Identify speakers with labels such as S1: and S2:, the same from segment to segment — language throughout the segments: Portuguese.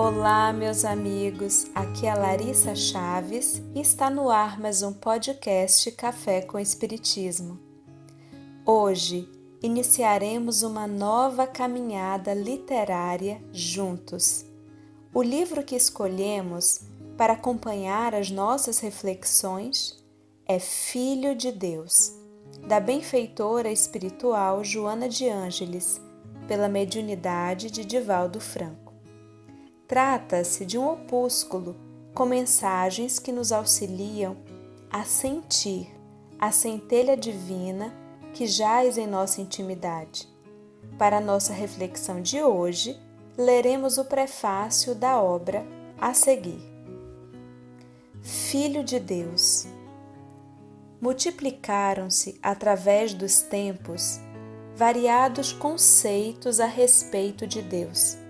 S1: Olá, meus amigos. Aqui é Larissa Chaves e está no ar mais um podcast Café com Espiritismo. Hoje iniciaremos uma nova caminhada literária juntos. O livro que escolhemos para acompanhar as nossas reflexões é Filho de Deus, da benfeitora espiritual Joana de Ângeles, pela mediunidade de Divaldo Franco. Trata-se de um opúsculo com mensagens que nos auxiliam a sentir a centelha divina que jaz em nossa intimidade. Para nossa reflexão de hoje, leremos o prefácio da obra a seguir. Filho de Deus. Multiplicaram-se através dos tempos variados conceitos a respeito de Deus.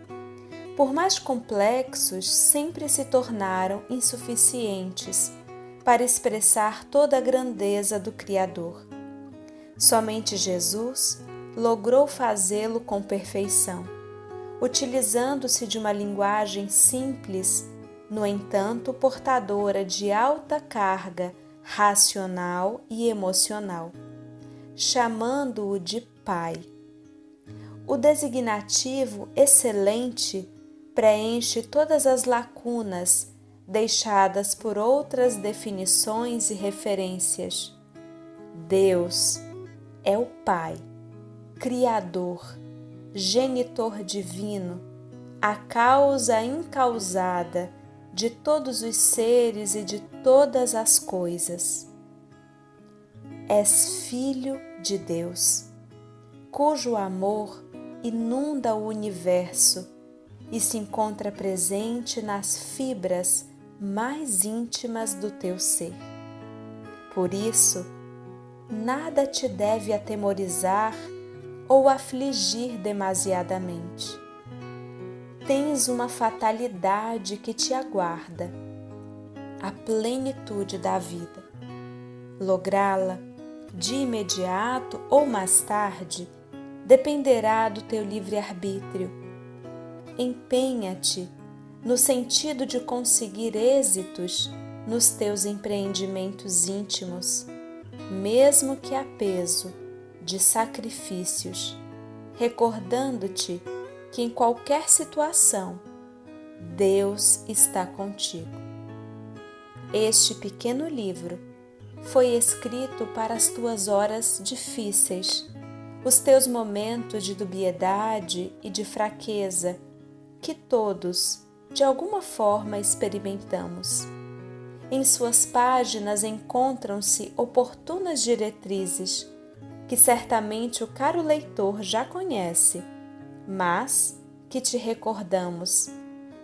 S1: Por mais complexos, sempre se tornaram insuficientes para expressar toda a grandeza do Criador. Somente Jesus logrou fazê-lo com perfeição, utilizando-se de uma linguagem simples no entanto, portadora de alta carga racional e emocional, chamando-o de Pai. O designativo excelente preenche todas as lacunas deixadas por outras definições e referências. Deus é o Pai, Criador, Genitor divino, a causa incausada de todos os seres e de todas as coisas. És filho de Deus, cujo amor inunda o universo e se encontra presente nas fibras mais íntimas do teu ser. Por isso, nada te deve atemorizar ou afligir demasiadamente tens uma fatalidade que te aguarda, a plenitude da vida. Lográ-la de imediato ou mais tarde dependerá do teu livre-arbítrio. Empenha-te no sentido de conseguir êxitos nos teus empreendimentos íntimos, mesmo que a peso de sacrifícios, recordando-te que em qualquer situação Deus está contigo. Este pequeno livro foi escrito para as tuas horas difíceis, os teus momentos de dubiedade e de fraqueza, que todos, de alguma forma, experimentamos. Em suas páginas encontram-se oportunas diretrizes que certamente o caro leitor já conhece mas que te recordamos,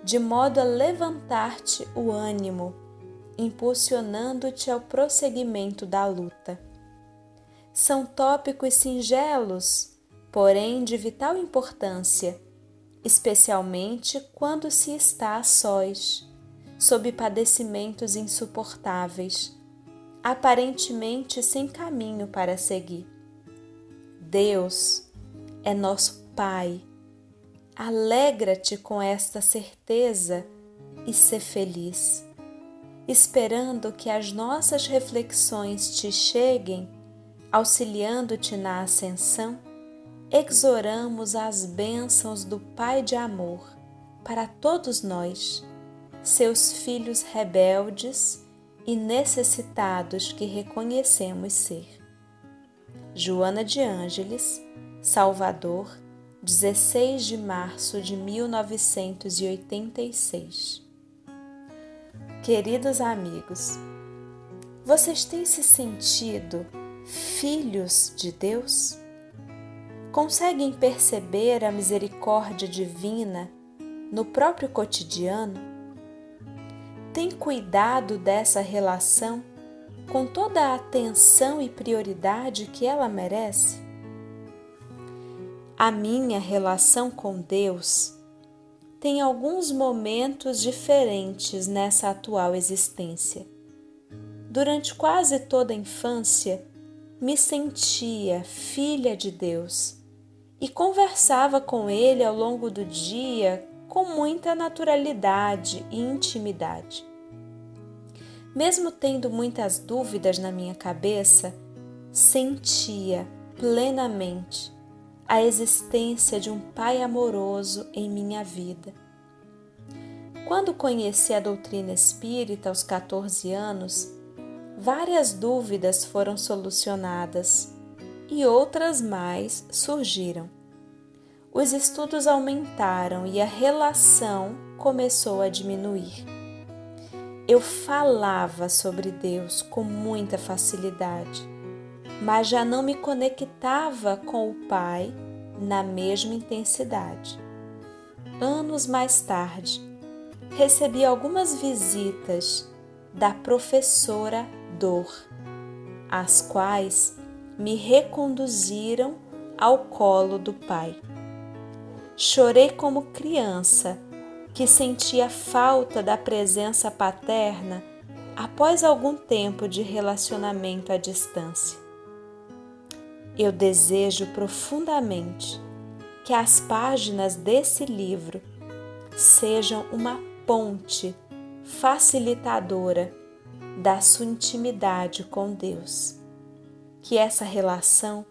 S1: de modo a levantar-te o ânimo, impulsionando-te ao prosseguimento da luta. São tópicos singelos, porém de vital importância, especialmente quando se está a sós, sob padecimentos insuportáveis, aparentemente sem caminho para seguir. Deus é nosso Pai Alegra-te com esta certeza e ser feliz, esperando que as nossas reflexões te cheguem, auxiliando-te na ascensão, exoramos as bênçãos do Pai de amor para todos nós, seus filhos rebeldes e necessitados que reconhecemos ser. Joana de Ângeles, Salvador, 16 de março de 1986. Queridos amigos, vocês têm se sentido filhos de Deus? Conseguem perceber a misericórdia divina no próprio cotidiano? Tem cuidado dessa relação com toda a atenção e prioridade que ela merece? A minha relação com Deus tem alguns momentos diferentes nessa atual existência. Durante quase toda a infância, me sentia filha de Deus e conversava com Ele ao longo do dia com muita naturalidade e intimidade. Mesmo tendo muitas dúvidas na minha cabeça, sentia plenamente a existência de um Pai amoroso em minha vida. Quando conheci a doutrina espírita aos 14 anos, várias dúvidas foram solucionadas e outras mais surgiram. Os estudos aumentaram e a relação começou a diminuir. Eu falava sobre Deus com muita facilidade mas já não me conectava com o Pai na mesma intensidade. Anos mais tarde, recebi algumas visitas da professora Dor, as quais me reconduziram ao colo do Pai. Chorei como criança que sentia falta da presença paterna após algum tempo de relacionamento à distância. Eu desejo profundamente que as páginas desse livro sejam uma ponte facilitadora da sua intimidade com Deus. Que essa relação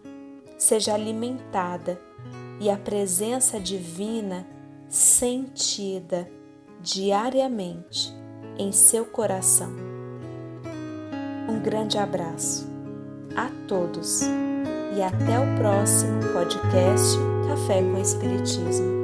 S1: seja alimentada e a presença divina sentida diariamente em seu coração. Um grande abraço a todos e até o próximo podcast Café com Espiritismo.